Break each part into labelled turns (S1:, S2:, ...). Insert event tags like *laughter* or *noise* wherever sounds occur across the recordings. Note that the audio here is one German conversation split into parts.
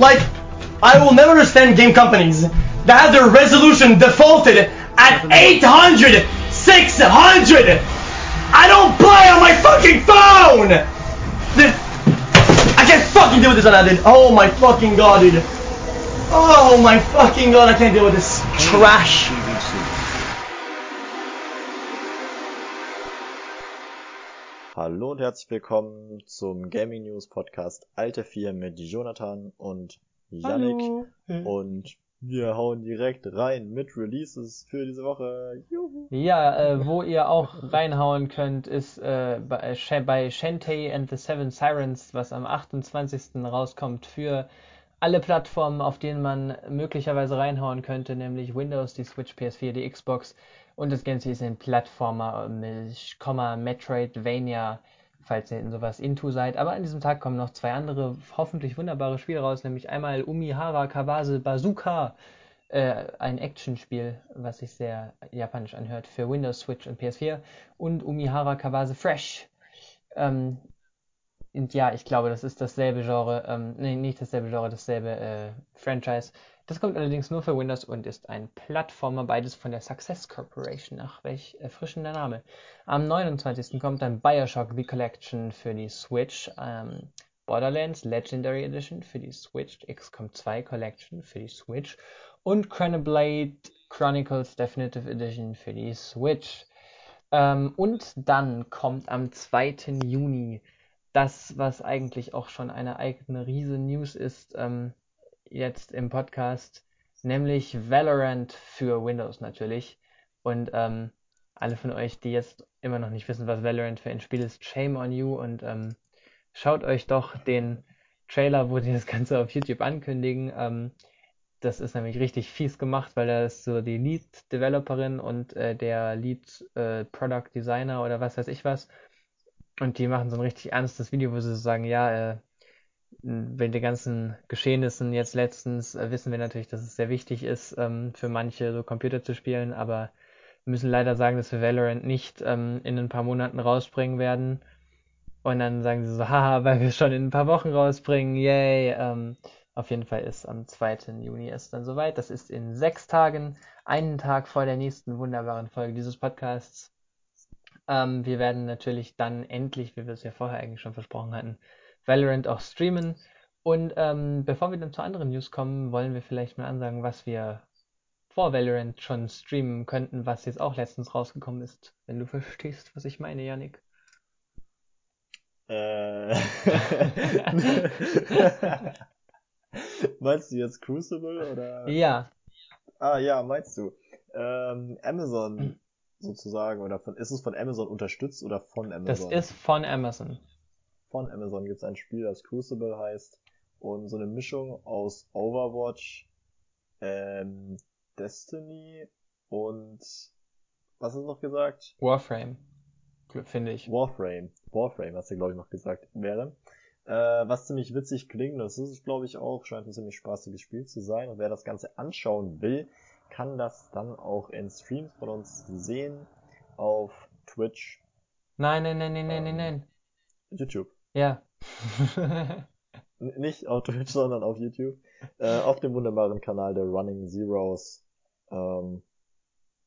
S1: Like, I will never understand game companies that have their resolution defaulted at 800, 600. I don't play on my fucking phone. This, I can't fucking deal with this dude. Oh my fucking god, dude. Oh my fucking god, I can't deal with this trash.
S2: Hallo und herzlich willkommen zum Gaming News Podcast Alte 4 mit Jonathan und Yannick.
S1: Hallo.
S2: Und wir hauen direkt rein mit Releases für diese Woche. Juhu.
S3: Ja, äh, wo ihr auch reinhauen könnt, ist äh, bei, äh, bei Shantae and the Seven Sirens, was am 28. rauskommt für alle Plattformen, auf denen man möglicherweise reinhauen könnte, nämlich Windows, die Switch, PS4, die Xbox und das Ganze ist ein Plattformer, mit Komma, Metroidvania, falls ihr in sowas into seid. Aber an diesem Tag kommen noch zwei andere, hoffentlich wunderbare Spiele raus, nämlich einmal Umihara Kawase Bazooka, äh, ein Actionspiel, was sich sehr japanisch anhört, für Windows, Switch und PS4 und Umihara Kawase Fresh. Ähm, und ja, ich glaube, das ist dasselbe Genre, ähm, nee, nicht dasselbe Genre, dasselbe äh, Franchise. Das kommt allerdings nur für Windows und ist ein Plattformer, beides von der Success Corporation. Ach, welch erfrischender Name. Am 29. kommt dann Bioshock The Collection für die Switch, ähm, Borderlands Legendary Edition für die Switch, XCOM 2 Collection für die Switch und Chronoblade Chronicles Definitive Edition für die Switch. Ähm, und dann kommt am 2. Juni das, was eigentlich auch schon eine eigene riesen News ist, ähm, jetzt im Podcast, nämlich Valorant für Windows natürlich. Und ähm, alle von euch, die jetzt immer noch nicht wissen, was Valorant für ein Spiel ist, shame on you und ähm, schaut euch doch den Trailer, wo die das Ganze auf YouTube ankündigen. Ähm, das ist nämlich richtig fies gemacht, weil da ist so die Lead-Developerin und äh, der Lead-Product-Designer oder was weiß ich was. Und die machen so ein richtig ernstes Video, wo sie sagen, ja, äh, wegen den ganzen Geschehnissen jetzt letztens äh, wissen wir natürlich, dass es sehr wichtig ist, ähm, für manche so Computer zu spielen, aber wir müssen leider sagen, dass wir Valorant nicht ähm, in ein paar Monaten rausbringen werden. Und dann sagen sie so, haha, weil wir es schon in ein paar Wochen rausbringen, yay. Ähm, auf jeden Fall ist am 2. Juni es dann soweit. Das ist in sechs Tagen, einen Tag vor der nächsten wunderbaren Folge dieses Podcasts. Ähm, wir werden natürlich dann endlich, wie wir es ja vorher eigentlich schon versprochen hatten, Valorant auch streamen. Und ähm, bevor wir dann zu anderen News kommen, wollen wir vielleicht mal ansagen, was wir vor Valorant schon streamen könnten, was jetzt auch letztens rausgekommen ist, wenn du verstehst, was ich meine, Yannick.
S2: Äh. *laughs* meinst du jetzt Crucible oder?
S3: Ja,
S2: Ah ja, meinst du. Ähm, Amazon sozusagen oder von, ist es von Amazon unterstützt oder von
S3: das
S2: Amazon?
S3: ist von Amazon.
S2: Von Amazon gibt es ein Spiel, das Crucible heißt und so eine Mischung aus Overwatch, ähm, Destiny und was du noch gesagt?
S3: Warframe, finde ich.
S2: Warframe. Warframe hast du glaube ich noch gesagt wäre. Äh, was ziemlich witzig klingt, das ist es glaube ich auch, scheint ein ziemlich spaßiges Spiel zu sein und wer das Ganze anschauen will, kann das dann auch in Streams von uns sehen auf Twitch,
S3: Nein, nein, nein, nein, nein, nein, nein.
S2: YouTube.
S3: Ja.
S2: Nicht auf Twitch, *laughs* sondern auf YouTube. Äh, auf dem wunderbaren Kanal der Running Zeros. Ähm,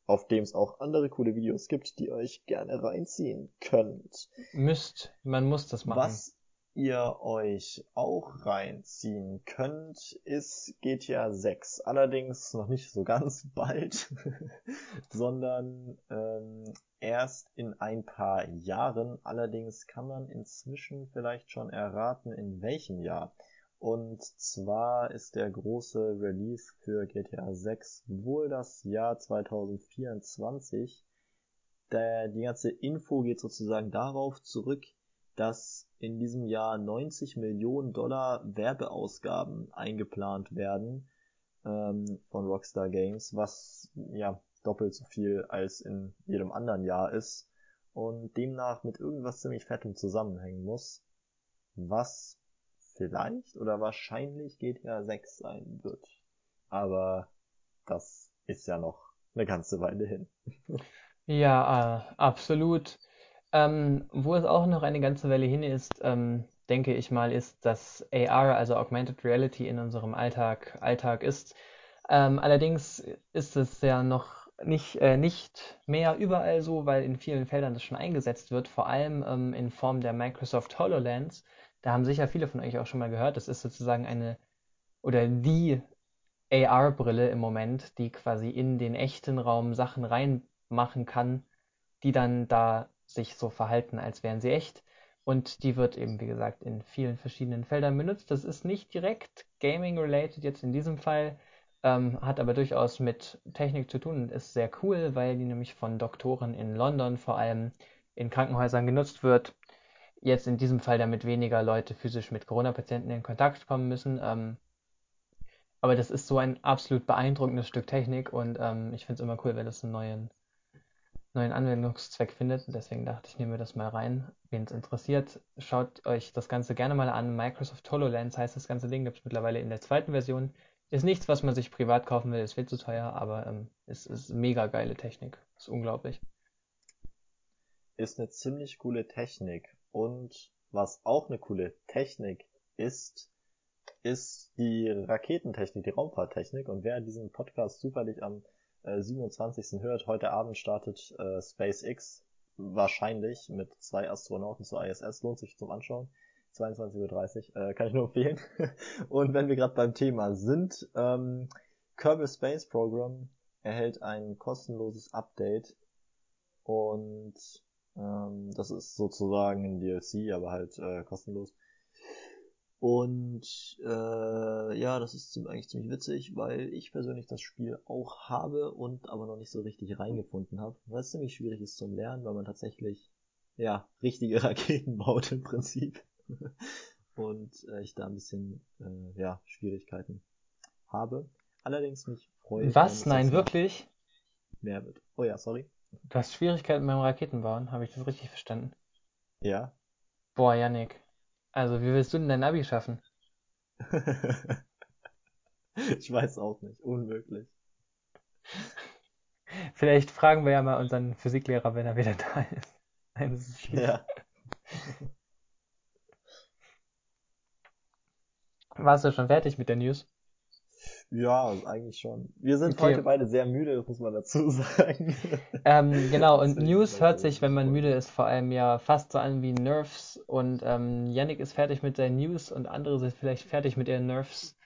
S2: auf dem es auch andere coole Videos gibt, die ihr euch gerne reinziehen könnt.
S3: Müsst, man muss das machen.
S2: Was ihr euch auch reinziehen könnt, ist GTA 6. Allerdings noch nicht so ganz *laughs* bald, *laughs* sondern ähm, erst in ein paar Jahren. Allerdings kann man inzwischen vielleicht schon erraten, in welchem Jahr. Und zwar ist der große Release für GTA 6 wohl das Jahr 2024. Der, die ganze Info geht sozusagen darauf zurück, dass in diesem Jahr 90 Millionen Dollar Werbeausgaben eingeplant werden ähm, von Rockstar Games, was ja doppelt so viel als in jedem anderen Jahr ist und demnach mit irgendwas ziemlich fettem zusammenhängen muss, was vielleicht oder wahrscheinlich GTA 6 sein wird. Aber das ist ja noch eine ganze Weile hin. *laughs*
S3: Ja, äh, absolut. Ähm, wo es auch noch eine ganze Weile hin ist, ähm, denke ich mal, ist, dass AR, also Augmented Reality, in unserem Alltag, Alltag ist. Ähm, allerdings ist es ja noch nicht, äh, nicht mehr überall so, weil in vielen Feldern das schon eingesetzt wird, vor allem ähm, in Form der Microsoft HoloLens. Da haben sicher viele von euch auch schon mal gehört. Das ist sozusagen eine oder die AR-Brille im Moment, die quasi in den echten Raum Sachen reinmachen kann, die dann da sich so verhalten, als wären sie echt. Und die wird eben, wie gesagt, in vielen verschiedenen Feldern benutzt. Das ist nicht direkt Gaming-related jetzt in diesem Fall, ähm, hat aber durchaus mit Technik zu tun und ist sehr cool, weil die nämlich von Doktoren in London vor allem in Krankenhäusern genutzt wird. Jetzt in diesem Fall, damit weniger Leute physisch mit Corona-Patienten in Kontakt kommen müssen. Ähm, aber das ist so ein absolut beeindruckendes Stück Technik und ähm, ich finde es immer cool, wenn das einen neuen neuen Anwendungszweck findet. deswegen dachte ich, nehme das mal rein. Wen es interessiert, schaut euch das Ganze gerne mal an. Microsoft HoloLens heißt das ganze Ding, gibt es mittlerweile in der zweiten Version. Ist nichts, was man sich privat kaufen will, ist viel zu teuer, aber ähm, es ist mega geile Technik. Ist unglaublich.
S2: Ist eine ziemlich coole Technik. Und was auch eine coole Technik ist, ist die Raketentechnik, die Raumfahrttechnik. Und wer diesen Podcast zufällig am 27. Äh, hört, heute Abend startet äh, SpaceX wahrscheinlich mit zwei Astronauten zur ISS, lohnt sich zum Anschauen. 22.30 Uhr, äh, kann ich nur empfehlen. *laughs* Und wenn wir gerade beim Thema sind, ähm, Kerbal Space Program erhält ein kostenloses Update und ähm, das ist sozusagen ein DLC, aber halt äh, kostenlos. Und äh, ja, das ist eigentlich ziemlich witzig, weil ich persönlich das Spiel auch habe und aber noch nicht so richtig reingefunden habe, weil es ziemlich schwierig ist zum Lernen, weil man tatsächlich ja richtige *laughs* Raketen baut im Prinzip und äh, ich da ein bisschen äh, ja Schwierigkeiten habe. Allerdings mich freue
S3: Was? Nein, wirklich?
S2: Mehr wird. Oh ja, sorry.
S3: Du hast Schwierigkeiten beim Raketenbauen, habe ich das richtig verstanden?
S2: Ja.
S3: Boah, Yannick. Also, wie willst du denn dein Navi schaffen? *laughs*
S2: ich weiß auch nicht. Unmöglich.
S3: Vielleicht fragen wir ja mal unseren Physiklehrer, wenn er wieder *laughs* da ist. Nein, das ist
S2: ja.
S3: Warst du schon fertig mit der News?
S2: Ja, eigentlich schon. Wir sind okay. heute beide sehr müde, das muss man dazu *laughs* sagen.
S3: Ähm, genau, und News hört sich, wenn man müde ist, vor allem ja fast so an wie Nerves. Und ähm, Yannick ist fertig mit seinen News und andere sind vielleicht fertig mit ihren Nerves.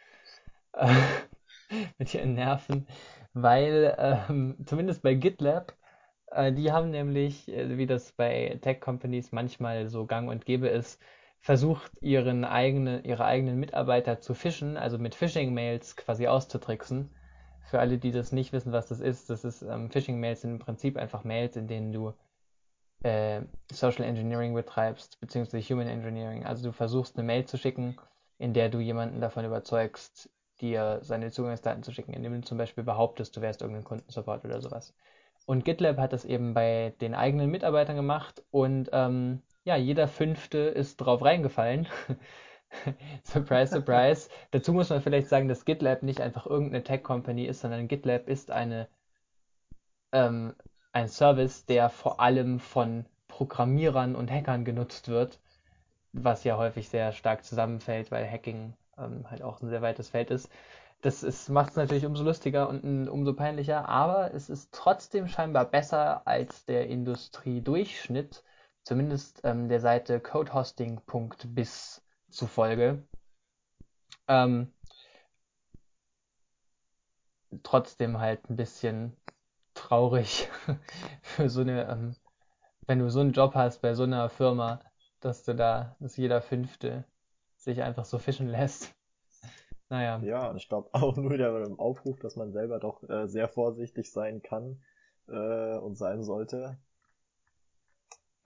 S3: Äh, *laughs* mit ihren Nerven. Weil, ähm, zumindest bei GitLab, äh, die haben nämlich, äh, wie das bei Tech-Companies manchmal so gang und gäbe ist, versucht, ihren eigenen, ihre eigenen Mitarbeiter zu fischen, also mit Phishing-Mails quasi auszutricksen. Für alle, die das nicht wissen, was das ist, das ist ähm, Phishing-Mails sind im Prinzip einfach Mails, in denen du äh, Social Engineering betreibst, beziehungsweise Human Engineering. Also du versuchst eine Mail zu schicken, in der du jemanden davon überzeugst, dir seine Zugangsdaten zu schicken, indem du zum Beispiel behauptest, du wärst irgendein Kundensupport oder sowas. Und GitLab hat das eben bei den eigenen Mitarbeitern gemacht und ähm, ja, jeder Fünfte ist drauf reingefallen. *laughs* surprise, surprise. Dazu muss man vielleicht sagen, dass GitLab nicht einfach irgendeine Tech-Company ist, sondern GitLab ist eine, ähm, ein Service, der vor allem von Programmierern und Hackern genutzt wird, was ja häufig sehr stark zusammenfällt, weil Hacking ähm, halt auch ein sehr weites Feld ist. Das macht es natürlich umso lustiger und umso peinlicher, aber es ist trotzdem scheinbar besser als der Industriedurchschnitt zumindest ähm, der Seite codehosting.biz zufolge. Ähm, trotzdem halt ein bisschen traurig *laughs* für so eine, ähm, wenn du so einen Job hast bei so einer Firma, dass du da, dass jeder Fünfte sich einfach so fischen lässt. *laughs* Naja.
S2: Ja, und ich glaube auch nur der Aufruf, dass man selber doch äh, sehr vorsichtig sein kann äh, und sein sollte,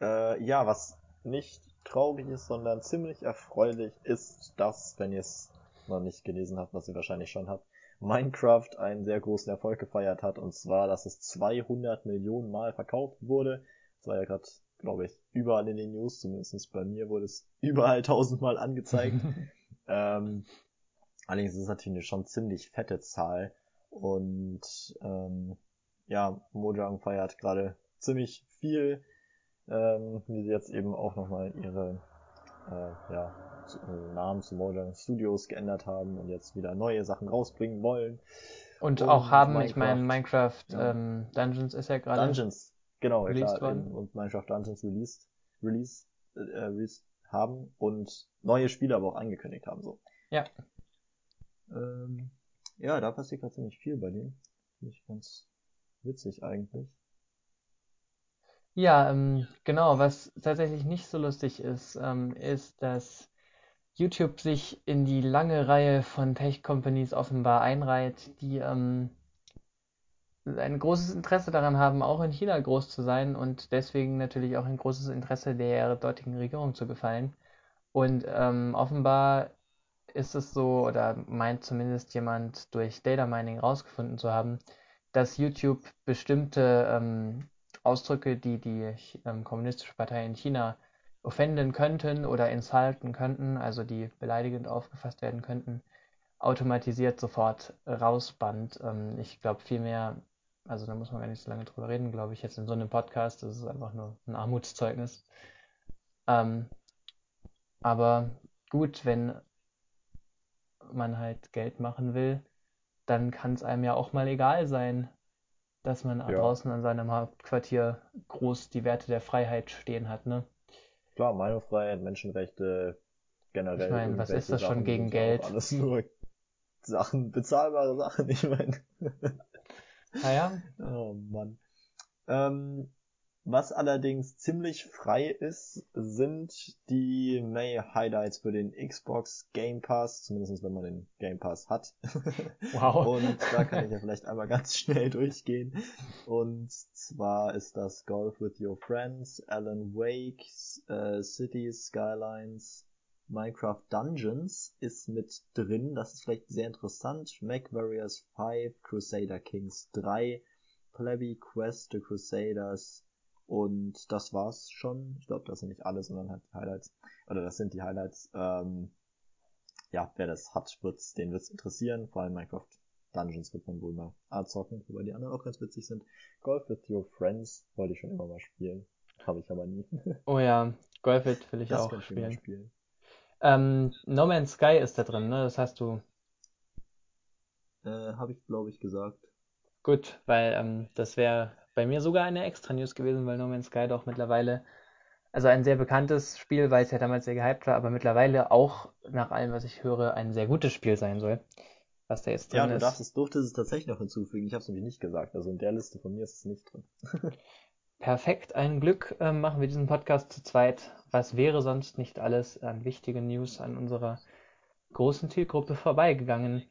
S2: äh, ja, was nicht traurig ist, sondern ziemlich erfreulich ist, dass, wenn ihr es noch nicht gelesen habt, was ihr wahrscheinlich schon habt, Minecraft einen sehr großen Erfolg gefeiert hat, und zwar, dass es 200 Millionen Mal verkauft wurde. Das war ja gerade, glaube ich, überall in den News, zumindest bei mir wurde es überall *laughs* tausendmal angezeigt. *laughs* ähm, allerdings ist es natürlich eine schon ziemlich fette Zahl und ähm, ja, Mojang feiert gerade ziemlich viel ähm, wie sie jetzt eben auch nochmal ihre äh, ja, äh, Namen zu Mojang Studios geändert haben und jetzt wieder neue Sachen rausbringen wollen.
S3: Und, und auch haben, Minecraft, ich meine, Minecraft ja. ähm, Dungeons ist ja gerade.
S2: Dungeons, genau, klar, und Minecraft Dungeons released, release, äh, release haben und neue Spiele aber auch angekündigt haben. so.
S3: Ja.
S2: Ähm, ja, da passiert gerade ziemlich viel bei denen. Finde ich ganz witzig eigentlich.
S3: Ja, ähm, genau. Was tatsächlich nicht so lustig ist, ähm, ist, dass YouTube sich in die lange Reihe von Tech-Companies offenbar einreiht, die ähm, ein großes Interesse daran haben, auch in China groß zu sein und deswegen natürlich auch ein großes Interesse der dortigen Regierung zu gefallen. Und ähm, offenbar ist es so, oder meint zumindest jemand durch Data Mining rausgefunden zu haben, dass YouTube bestimmte ähm, Ausdrücke, die die ähm, Kommunistische Partei in China offenden könnten oder insulten könnten, also die beleidigend aufgefasst werden könnten, automatisiert sofort rausbannt. Ähm, ich glaube vielmehr, also da muss man gar nicht so lange drüber reden, glaube ich, jetzt in so einem Podcast, das ist einfach nur ein Armutszeugnis. Ähm, aber gut, wenn man halt Geld machen will, dann kann es einem ja auch mal egal sein, dass man ja. draußen an seinem Hauptquartier groß die Werte der Freiheit stehen hat, ne?
S2: Klar, Meinungsfreiheit, Menschenrechte, generell.
S3: Ich meine, was ist das Sachen schon gegen Geld?
S2: Alles nur *laughs* Sachen, bezahlbare Sachen, *laughs* ich meine.
S3: Naja.
S2: Ah oh Mann. Ähm, was allerdings ziemlich frei ist, sind die May Highlights für den Xbox Game Pass, zumindest wenn man den Game Pass hat. *laughs* *laughs*
S3: Wow.
S2: Und da kann ich ja vielleicht einmal ganz *laughs* schnell durchgehen. Und zwar ist das Golf with Your Friends, Alan Wake, äh, Cities Skylines, Minecraft Dungeons ist mit drin. Das ist vielleicht sehr interessant. Mac Warriors 5, Crusader Kings 3, Plebby Quest, The Crusaders, und das war's schon. Ich glaube, das sind nicht alle, sondern halt die Highlights. Oder das sind die Highlights. Ähm, ja, wer das hat, wird's, den wird's interessieren. Vor allem Minecraft Dungeons wird man wohl mal zocken, wobei die anderen auch ganz witzig sind. Golf with Your Friends wollte ich schon immer mal spielen. Habe ich aber nie. *laughs*
S3: Oh ja, Golf will ich das auch spielen. spielen. Ähm, no Man's Sky ist da drin, ne? Das hast du.
S2: Äh, habe ich, glaube ich, gesagt.
S3: Gut, weil ähm, das wäre bei mir sogar eine extra News gewesen, weil No Man's Sky doch mittlerweile, also ein sehr bekanntes Spiel, weil es ja damals sehr gehypt war, aber mittlerweile auch, nach allem, was ich höre, ein sehr gutes Spiel sein soll. Was da jetzt drin
S2: ja,
S3: du
S2: ist. darfst es, durfte es tatsächlich noch hinzufügen. Ich habe es nämlich nicht gesagt. Also in der Liste von mir ist es nicht drin. *laughs*
S3: Perfekt, ein Glück äh, machen wir diesen Podcast zu zweit. Was wäre sonst nicht alles an wichtigen News an unserer großen Zielgruppe vorbeigegangen?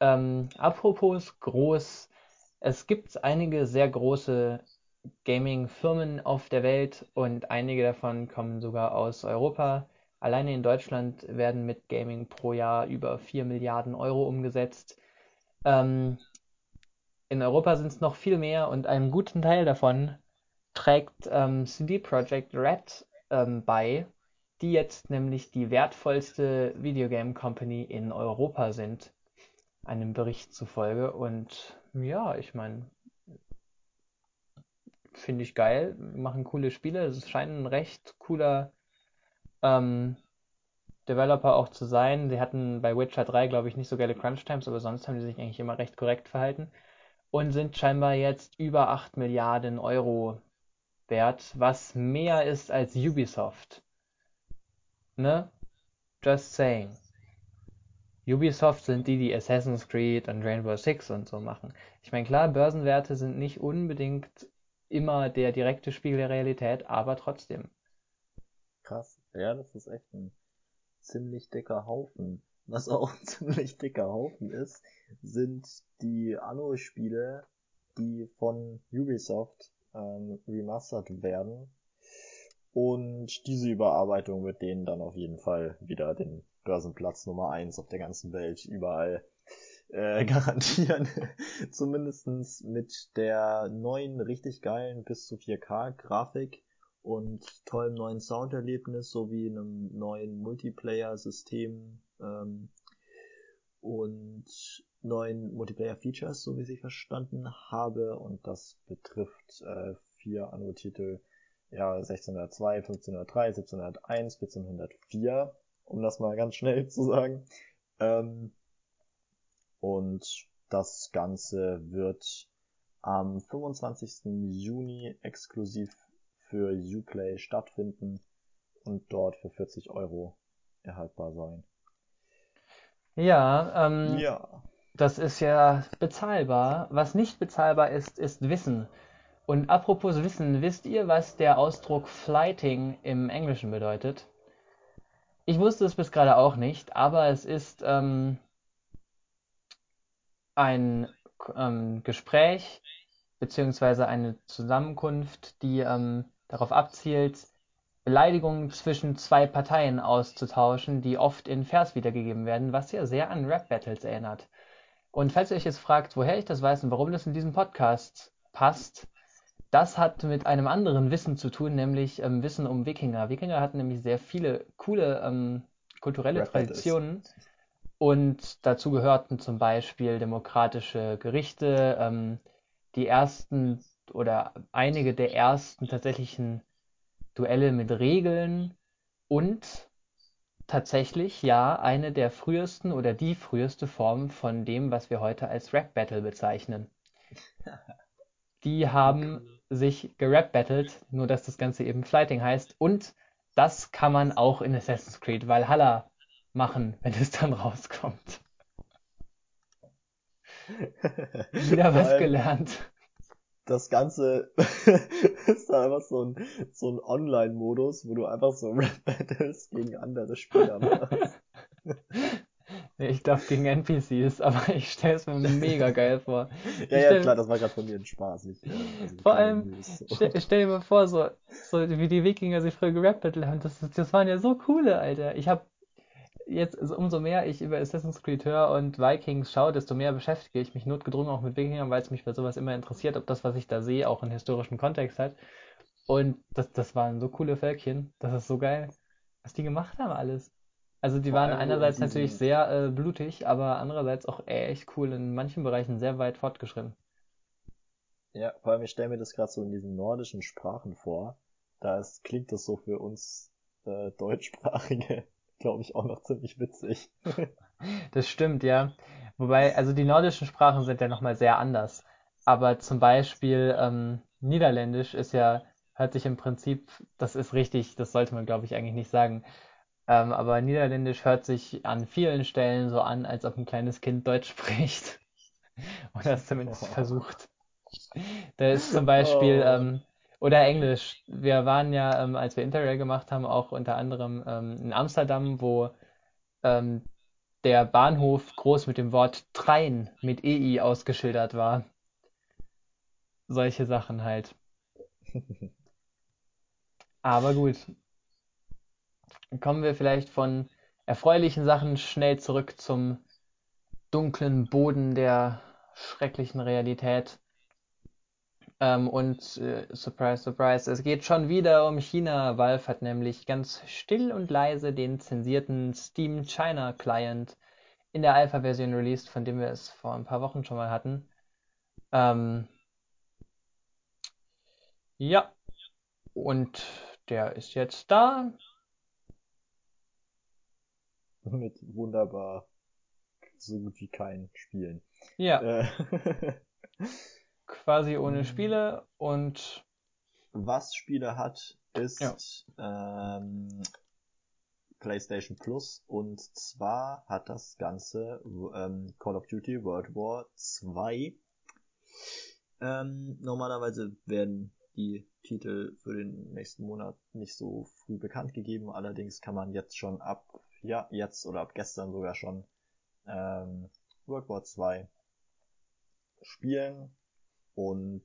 S3: Ähm, apropos groß, es gibt einige sehr große Gaming-Firmen auf der Welt und einige davon kommen sogar aus Europa. Alleine in Deutschland werden mit Gaming pro Jahr über 4 Milliarden Euro umgesetzt. Ähm, in Europa sind es noch viel mehr und einen guten Teil davon trägt ähm, CD Projekt Red ähm, bei, die jetzt nämlich die wertvollste Videogame Company in Europa sind, einem Bericht zufolge. Und ja, ich meine, finde ich geil, machen coole Spiele. Es scheint ein recht cooler ähm, Developer auch zu sein. Sie hatten bei Witcher 3, glaube ich, nicht so geile Crunch-Times, aber sonst haben die sich eigentlich immer recht korrekt verhalten. Und sind scheinbar jetzt über 8 Milliarden Euro wert, was mehr ist als Ubisoft. Ne? Just saying. Ubisoft sind die, die Assassin's Creed und Rainbow Six und so machen. Ich meine, klar, Börsenwerte sind nicht unbedingt immer der direkte Spiegel der Realität, aber trotzdem.
S2: Krass. Ja, das ist echt ein ziemlich dicker Haufen. Was auch ein *laughs* ziemlich dicker Haufen ist, sind die Anno-Spiele, die von Ubisoft ähm, remastert werden. Und diese Überarbeitung wird denen dann auf jeden Fall wieder den Börsenplatz Nummer eins auf der ganzen Welt überall *laughs* äh, *laughs* garantieren. Zumindestens mit der neuen, richtig geilen bis zu 4K Grafik und tollem neuen Sounderlebnis sowie einem neuen Multiplayer-System ähm, und neuen Multiplayer-Features, so wie ich verstanden habe. Und das betrifft äh, vier Anno-Titel Jahre 1602, 1503, 1701, 1404, um das mal ganz schnell zu sagen. Ähm, und das Ganze wird am 25. Juni exklusiv für Uplay stattfinden und dort für 40 Euro erhaltbar sein.
S3: Ja, ähm,
S2: Ja.
S3: das ist ja bezahlbar. Was nicht bezahlbar ist, ist Wissen. Und apropos Wissen, wisst ihr, was der Ausdruck Flighting im Englischen bedeutet? Ich wusste es bis gerade auch nicht, aber es ist ähm, ein ähm, Gespräch beziehungsweise eine Zusammenkunft, die ähm, darauf abzielt, Beleidigungen zwischen zwei Parteien auszutauschen, die oft in Vers wiedergegeben werden, was ja sehr an Rap-Battles erinnert. Und falls ihr euch jetzt fragt, woher ich das weiß und warum das in diesem Podcast passt, das hat mit einem anderen Wissen zu tun, nämlich ähm, Wissen um Wikinger. Wikinger hatten nämlich sehr viele coole ähm, kulturelle
S2: Rap-Battles.
S3: Traditionen und dazu gehörten zum Beispiel demokratische Gerichte, ähm, die ersten oder einige der ersten tatsächlichen Duelle mit Regeln und tatsächlich ja eine der frühesten oder die früheste Form von dem, was wir heute als Rap Battle bezeichnen. *laughs* Die haben sich gerap battelt, nur dass das Ganze eben Flighting heißt und das kann man auch in Assassin's Creed Valhalla machen, *laughs* wenn es dann rauskommt. Wieder was gelernt.
S2: Das Ganze *laughs* ist dann einfach so ein, so ein Online-Modus, wo du einfach so *laughs* Rap-Battles gegen andere Spieler machst.
S3: Ich glaube gegen NPCs, aber *laughs* ich stelle es mir mega geil vor. *laughs*
S2: Ja, ja, klar, das war gerade von mir ein Spaß. Ich, äh, also *laughs*
S3: Vor allem,
S2: so.
S3: stell, stell dir mal vor, so, so wie die Wikinger sich früher gerappelt haben, das, das waren ja so coole, Alter. Ich habe jetzt, also umso mehr ich über Assassin's Creed höre und Vikings schaue, desto mehr beschäftige ich mich notgedrungen auch mit Wikingern, weil es mich bei sowas immer interessiert, ob das, was ich da sehe, auch einen historischen Kontext hat. Und das, das waren so coole Völkchen. Das ist so geil, was die gemacht haben alles. Also die
S2: Vor
S3: waren einerseits natürlich sehr äh, blutig, aber andererseits auch echt cool, in manchen Bereichen sehr weit fortgeschritten.
S2: Ja, vor allem, ich stelle mir das gerade so in diesen nordischen Sprachen vor. Da ist, klingt das so für uns äh, Deutschsprachige, *laughs* glaube ich, auch noch ziemlich witzig. *laughs*
S3: Das stimmt, ja. Wobei, also die nordischen Sprachen sind ja nochmal sehr anders. Aber zum Beispiel ähm, Niederländisch ist ja, hört sich im Prinzip, das ist richtig, das sollte man glaube ich eigentlich nicht sagen. Ähm, aber Niederländisch hört sich an vielen Stellen so an, als ob ein kleines Kind Deutsch *laughs* spricht. Oder es zumindest versucht. Da ist zum Beispiel,
S2: Oh.
S3: ähm, oder Englisch. Wir waren ja, ähm, als wir Interrail gemacht haben, auch unter anderem ähm, in Amsterdam, wo ähm, der Bahnhof groß mit dem Wort Trein mit EI ausgeschildert war. Solche Sachen halt. *laughs* Aber gut. Kommen wir vielleicht von erfreulichen Sachen schnell zurück zum dunklen Boden der schrecklichen Realität. Ähm, und äh, surprise, surprise, es geht schon wieder um China. Valve hat nämlich ganz still und leise den zensierten Steam China Client in der Alpha-Version released, von dem wir es vor ein paar Wochen schon mal hatten. Ähm, ja, und der ist jetzt da. *laughs*
S2: Mit wunderbar so gut wie kein Spielen.
S3: Ja,
S2: Äh, *laughs*
S3: quasi ohne Spiele und
S2: was Spiele hat, ist ähm, PlayStation Plus und zwar hat das Ganze ähm, Call of Duty World War 2. Ähm, normalerweise werden die Titel für den nächsten Monat nicht so früh bekannt gegeben, allerdings kann man jetzt schon ab, ja, jetzt oder ab gestern sogar schon ähm, World War 2 spielen und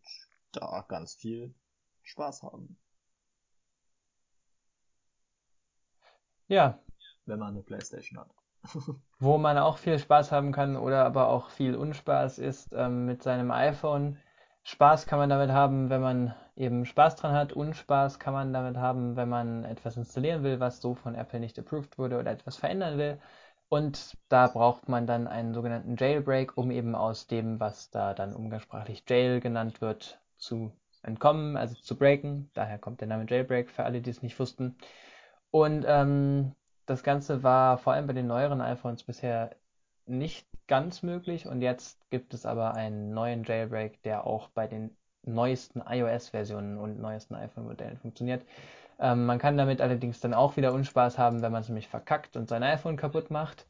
S2: da ganz viel Spaß haben,
S3: ja,
S2: wenn man eine Playstation hat. *laughs*
S3: Wo man auch viel Spaß haben kann oder aber auch viel Unspaß ist ähm, mit seinem iPhone. Spaß kann man damit haben, wenn man eben Spaß dran hat. Unspaß kann man damit haben, wenn man etwas installieren will, was so von Apple nicht approved wurde oder etwas verändern will. Und da braucht man dann einen sogenannten Jailbreak, um eben aus dem, was da dann umgangssprachlich Jail genannt wird, zu entkommen, also zu breaken. Daher kommt der Name Jailbreak für alle, die es nicht wussten. Und ähm, das Ganze war vor allem bei den neueren iPhones bisher nicht ganz möglich und jetzt gibt es aber einen neuen Jailbreak, der auch bei den neuesten iOS-Versionen und neuesten iPhone-Modellen funktioniert. Ähm, man kann damit allerdings dann auch wieder Unspaß haben, wenn man es nämlich verkackt und sein iPhone kaputt macht.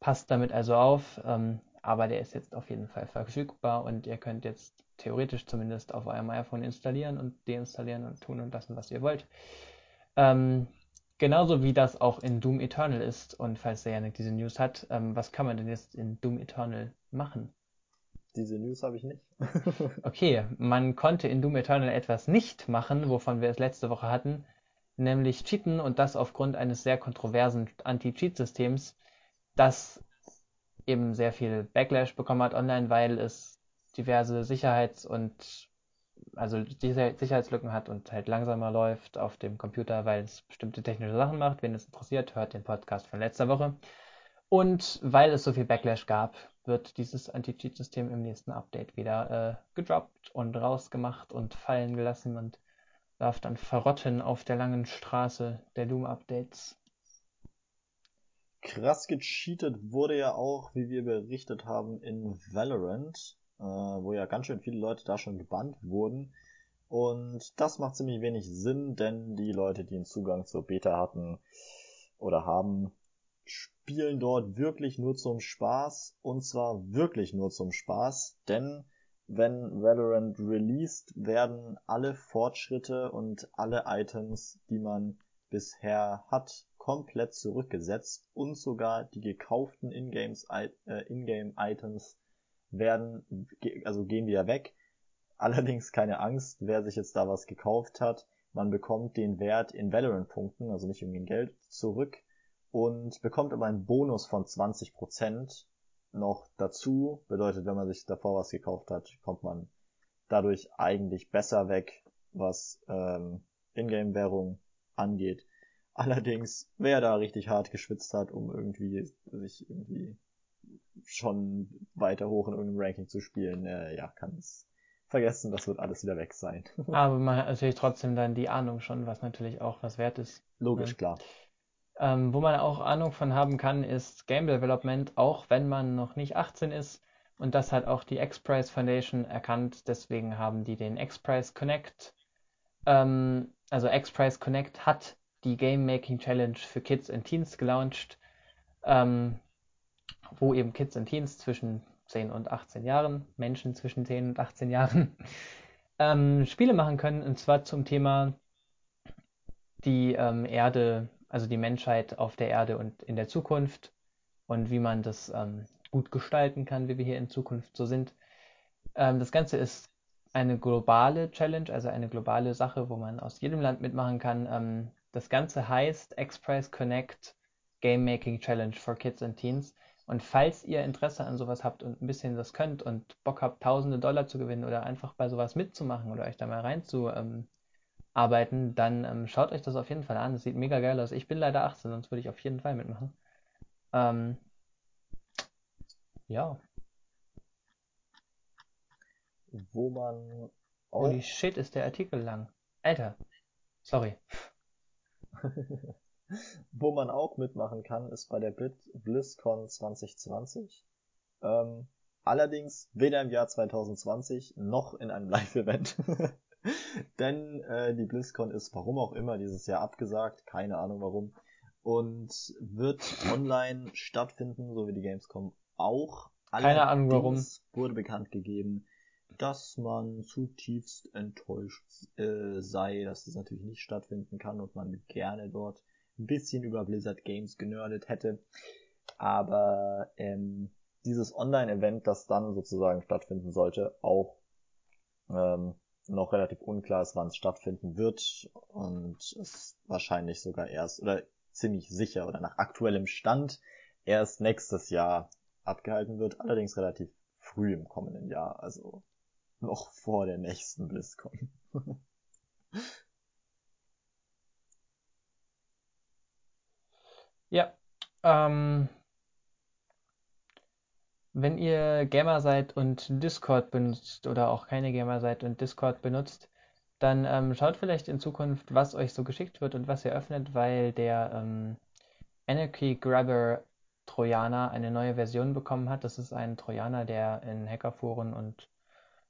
S3: Passt damit also auf, ähm, aber der ist jetzt auf jeden Fall verfügbar und ihr könnt jetzt theoretisch zumindest auf eurem iPhone installieren und deinstallieren und tun und lassen, was ihr wollt. Ähm, genauso wie das auch in Doom Eternal ist. Und falls der Janik diese News hat, ähm, was kann man denn jetzt in Doom Eternal machen?
S2: Diese News habe ich nicht. *laughs* *laughs*
S3: okay, man konnte in Doom Eternal etwas nicht machen, wovon wir es letzte Woche hatten, nämlich cheaten und das aufgrund eines sehr kontroversen Anti-Cheat-Systems, das eben sehr viel Backlash bekommen hat online, weil es diverse Sicherheits- und also Sicherheitslücken hat und halt langsamer läuft auf dem Computer, weil es bestimmte technische Sachen macht. Wen es interessiert, hört den Podcast von letzter Woche. Und weil es so viel Backlash gab, wird dieses Anti-Cheat-System im nächsten Update wieder äh, gedroppt und rausgemacht und fallen gelassen und darf dann verrotten auf der langen Straße der Doom-Updates.
S2: Krass gecheatet wurde ja auch, wie wir berichtet haben, in Valorant äh, wo ja ganz schön viele Leute da schon gebannt wurden. Und das macht ziemlich wenig Sinn, denn die Leute, die einen Zugang zur Beta hatten oder haben, spielen dort wirklich nur zum Spaß. Und zwar wirklich nur zum Spaß, denn wenn Valorant released, werden alle Fortschritte und alle Items, die man bisher hat, komplett zurückgesetzt und sogar die gekauften Ingame-Items äh, werden, also gehen wieder weg. Allerdings keine Angst, wer sich jetzt da was gekauft hat. Man bekommt den Wert in Valorant-Punkten, also nicht irgendwie in Geld, zurück und bekommt aber einen Bonus von 20% noch dazu. Bedeutet, wenn man sich davor was gekauft hat, kommt man dadurch eigentlich besser weg, was ähm, Ingame-Währung angeht. Allerdings, wer da richtig hart geschwitzt hat, um irgendwie sich irgendwie schon weiter hoch in irgendeinem Ranking zu spielen, äh, ja, kann es vergessen, das wird alles wieder weg sein. *laughs*
S3: Aber man hat natürlich trotzdem dann die Ahnung schon, was natürlich auch was wert ist.
S2: Logisch, ja. klar.
S3: Ähm, wo man auch Ahnung von haben kann, ist Game Development, auch wenn man noch nicht 18 ist. Und das hat auch die X-Prize Foundation erkannt. Deswegen haben die den X-Prize Connect. Ähm, also X-Prize Connect hat die Game Making Challenge für Kids and Teens gelauncht. Ähm, wo eben Kids und Teens zwischen 10 und 18 Jahren, Menschen zwischen 10 und 18 Jahren, *laughs* ähm, Spiele machen können, und zwar zum Thema die ähm, Erde, also die Menschheit auf der Erde und in der Zukunft und wie man das ähm, gut gestalten kann, wie wir hier in Zukunft so sind. Ähm, das Ganze ist eine globale Challenge, also eine globale Sache, wo man aus jedem Land mitmachen kann. Ähm, das Ganze heißt X-Prize Connect Game Making Challenge for Kids and Teens. Und falls ihr Interesse an sowas habt und ein bisschen das könnt und Bock habt, tausende Dollar zu gewinnen oder einfach bei sowas mitzumachen oder euch da mal reinzuarbeiten, ähm, dann ähm, schaut euch das auf jeden Fall an. Das sieht mega geil aus. Ich bin leider 18, sonst würde ich auf jeden Fall mitmachen. Ähm, ja.
S2: Wo man.
S3: Holy shit, ist der Artikel lang. Alter. Sorry. *laughs* *laughs*
S2: Wo man auch mitmachen kann, ist bei der BlizzCon 2020. Ähm, allerdings weder im Jahr 2020 noch in einem *laughs* Live-Event. *laughs* Denn äh, die BlizzCon ist warum auch immer dieses Jahr abgesagt, keine Ahnung warum, und wird online stattfinden, so wie die Gamescom auch.
S3: Allerdings keine Ahnung warum.
S2: wurde bekannt gegeben, dass man zutiefst enttäuscht äh, sei, dass das natürlich nicht stattfinden kann und man gerne dort ein bisschen über Blizzard Games genördet hätte. Aber ähm, dieses Online-Event, das dann sozusagen stattfinden sollte, auch ähm, noch relativ unklar ist, wann es stattfinden wird und es wahrscheinlich sogar erst oder ziemlich sicher oder nach aktuellem Stand erst nächstes Jahr abgehalten wird, allerdings relativ früh im kommenden Jahr, also noch vor der nächsten BlizzCon. *laughs*
S3: Ja, ähm, wenn ihr Gamer seid und Discord benutzt oder auch keine Gamer seid und Discord benutzt, dann ähm, schaut vielleicht in Zukunft, was euch so geschickt wird und was ihr öffnet, weil der ähm, Anarchy Grabber Trojaner eine neue Version bekommen hat. Das ist ein Trojaner, der in Hackerforen und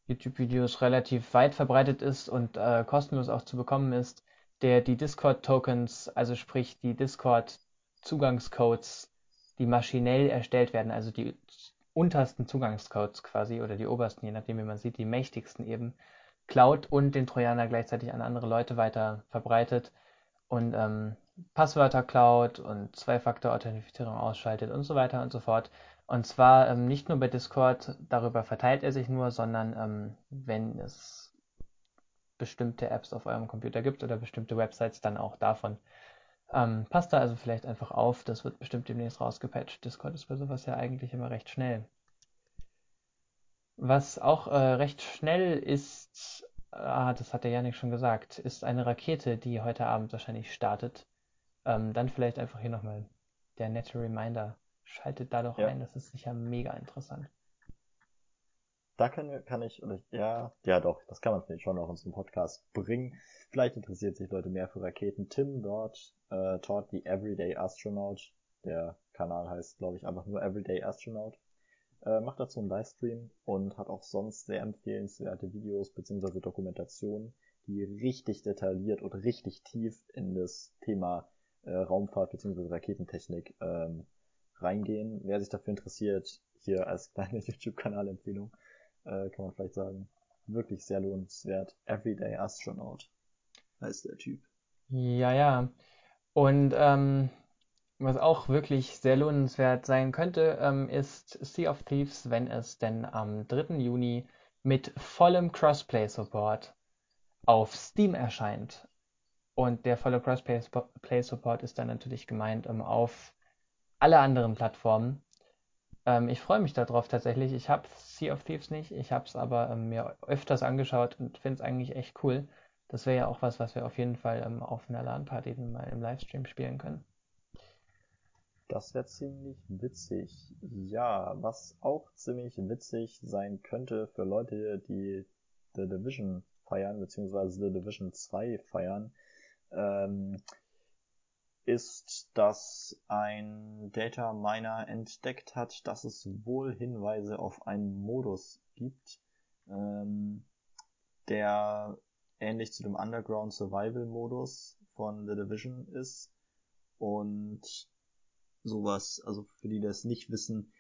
S3: YouTube-Videos relativ weit verbreitet ist und äh, kostenlos auch zu bekommen ist, der die Discord-Tokens, also sprich die Discord-Zugangscodes, die maschinell erstellt werden, also die untersten Zugangscodes quasi oder die obersten, je nachdem wie man sieht, die mächtigsten eben, klaut und den Trojaner gleichzeitig an andere Leute weiter verbreitet und ähm, Passwörter klaut und Zwei-Faktor-Authentifizierung ausschaltet und so weiter und so fort. Und zwar ähm, nicht nur bei Discord, darüber verteilt er sich nur, sondern ähm, wenn es bestimmte Apps auf eurem Computer gibt oder bestimmte Websites, dann auch davon. Ähm, passt da also vielleicht einfach auf, das wird bestimmt demnächst rausgepatcht. Discord ist bei sowas ja eigentlich immer recht schnell. Was auch äh, recht schnell ist, ah, das hat der Janik schon gesagt, ist eine Rakete, die heute Abend wahrscheinlich startet. Ähm, dann vielleicht einfach hier nochmal der nette Reminder. Schaltet da doch ja. ein, das ist sicher mega interessant.
S2: Da wir, kann ich, oder ja, ja doch, das kann man vielleicht schon noch in so einen Podcast bringen. Vielleicht interessiert sich Leute mehr für Raketen. Tim dort, äh, taught the Everyday Astronaut. Der Kanal heißt, glaube ich, einfach nur Everyday Astronaut. Äh, macht dazu einen Livestream und hat auch sonst sehr empfehlenswerte Videos bzw. Dokumentationen, die richtig detailliert und richtig tief in das Thema äh, Raumfahrt bzw. Raketentechnik ähm, reingehen. Wer sich dafür interessiert, hier als kleine *laughs* YouTube-Kanal-Empfehlung, äh, kann man vielleicht sagen, wirklich sehr lohnenswert. Everyday Astronaut heißt der Typ.
S3: Ja, ja. Und ähm, was auch wirklich sehr lohnenswert sein könnte, ähm, ist Sea of Thieves, wenn es denn am 3. Juni mit vollem Crossplay-Support auf Steam erscheint. Und der volle Crossplay-Support ist dann natürlich gemeint ähm, auf alle anderen Plattformen. Ähm, ich freue mich darauf tatsächlich. Ich habe Sea of Thieves nicht, ich habe es aber ähm, mir öfters angeschaut und finde es eigentlich echt cool. Das wäre ja auch was, was wir auf jeden Fall ähm, auf einer LAN-Party mal im Livestream spielen können.
S2: Das wäre ziemlich witzig. Ja, was auch ziemlich witzig sein könnte für Leute, die The Division feiern, beziehungsweise The Division 2 feiern, ähm, ist, dass ein Data Miner entdeckt hat, dass es wohl Hinweise auf einen Modus gibt, ähm, der ähnlich zu dem Underground Survival Modus von The Division ist. Und sowas, also für die, die das nicht wissen,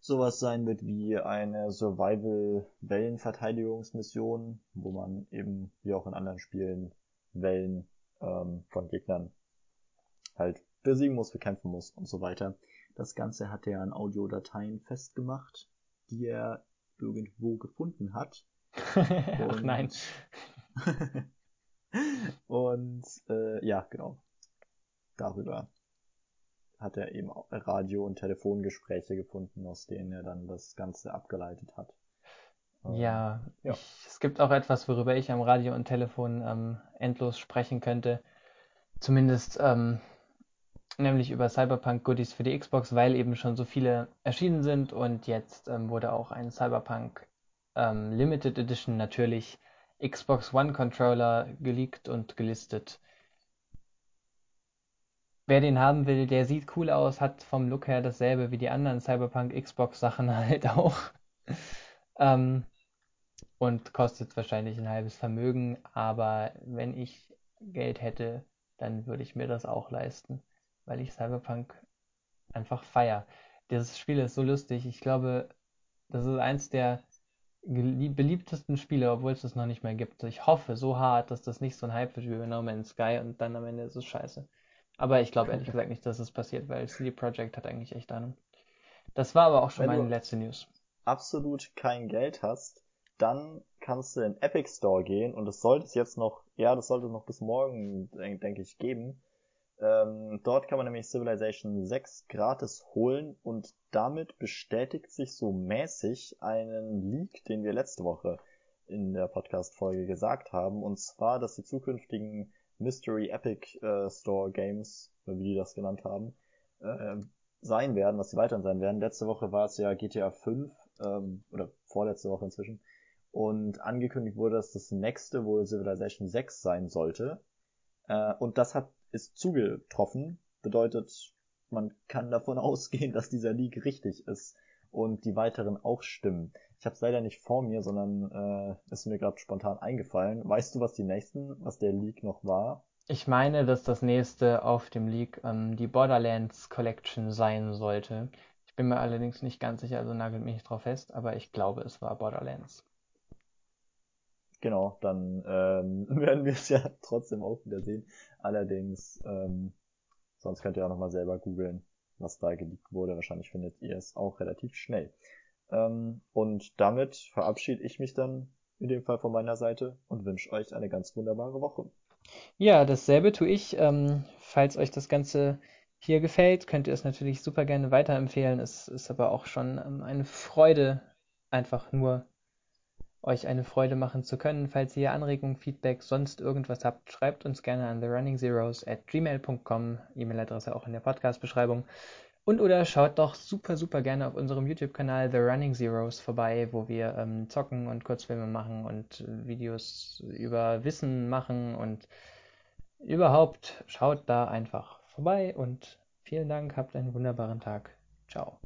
S2: sowas sein wird wie eine Survival-Wellenverteidigungsmission, wo man eben, wie auch in anderen Spielen, Wellen ähm, von Gegnern halt besiegen muss, bekämpfen muss und so weiter. Das Ganze hat er an Audiodateien festgemacht, die er irgendwo gefunden hat. *laughs*
S3: Ach nein. *laughs*
S2: und äh, ja, genau. Darüber hat er eben auch Radio- und Telefongespräche gefunden, aus denen er dann das Ganze abgeleitet hat.
S3: Ja, ja. Ich, es gibt auch etwas, worüber ich am Radio und Telefon ähm, endlos sprechen könnte. Zumindest ähm, nämlich über Cyberpunk Goodies für die Xbox, weil eben schon so viele erschienen sind und jetzt ähm, wurde auch ein Cyberpunk ähm, Limited Edition natürlich Xbox One Controller geleakt und gelistet. Wer den haben will, der sieht cool aus, hat vom Look her dasselbe wie die anderen Cyberpunk Xbox Sachen *laughs* halt auch. ähm, und kostet wahrscheinlich ein halbes Vermögen, aber wenn ich Geld hätte, dann würde ich mir das auch leisten, weil ich Cyberpunk einfach feier. Dieses Spiel ist so lustig. Ich glaube, das ist eins der beliebtesten Spiele, obwohl es das noch nicht mehr gibt. Ich hoffe so hart, dass das nicht so ein Hype wird wie No Man's Sky und dann am Ende ist es scheiße. Aber ich glaube ehrlich *laughs* gesagt nicht, dass es passiert, weil CD Projekt hat eigentlich echt Ahnung. Das war aber auch schon Wenn meine letzte News.
S2: Absolut kein Geld hast, dann kannst du in Epic Store gehen und das sollte es jetzt noch, ja, das sollte es noch bis morgen, denke denk ich, geben. Ähm, dort kann man nämlich Civilization 6 gratis holen und damit bestätigt sich so mäßig einen Leak, den wir letzte Woche in der Podcast-Folge gesagt haben, und zwar, dass die zukünftigen Mystery Epic äh, Store Games, wie die das genannt haben, äh, sein werden, was die weiterhin sein werden. Letzte Woche war es ja GTA 5, ähm, oder vorletzte Woche inzwischen, und angekündigt wurde, dass das nächste wohl Civilization 6 sein sollte. Äh, und das hat ist zugetroffen, bedeutet, man kann davon *laughs* ausgehen, dass dieser Leak richtig ist und die weiteren auch stimmen. Ich habe es leider nicht vor mir, sondern äh, ist mir gerade spontan eingefallen. Weißt du, was die nächsten, was der Leak noch war?
S3: Ich meine, dass das nächste auf dem Leak ähm, die Borderlands Collection sein sollte. Ich bin mir allerdings nicht ganz sicher, also nagelt mich nicht drauf fest, aber ich glaube, es war Borderlands.
S2: Genau, dann ähm, *laughs* werden wir es ja trotzdem auch wieder sehen. Allerdings, ähm, sonst könnt ihr auch nochmal selber googeln, was da geleakt wurde. Wahrscheinlich findet ihr es auch relativ schnell. Ähm, und damit verabschiede ich mich dann in dem Fall von meiner Seite und wünsche euch eine ganz wunderbare Woche.
S3: Ja, dasselbe tue ich. Ähm, falls euch das Ganze hier gefällt, könnt ihr es natürlich super gerne weiterempfehlen. Es ist aber auch schon ähm, eine Freude, einfach nur euch eine Freude machen zu können. Falls ihr Anregungen, Feedback, sonst irgendwas habt, schreibt uns gerne an therunningseros at gmail.com, E-Mail-Adresse auch in der Podcast-Beschreibung. Und oder schaut doch super, super gerne auf unserem YouTube-Kanal The Running Zeros vorbei, wo wir ähm, zocken und Kurzfilme machen und Videos über Wissen machen und überhaupt schaut da einfach vorbei und vielen Dank, habt einen wunderbaren Tag. Ciao.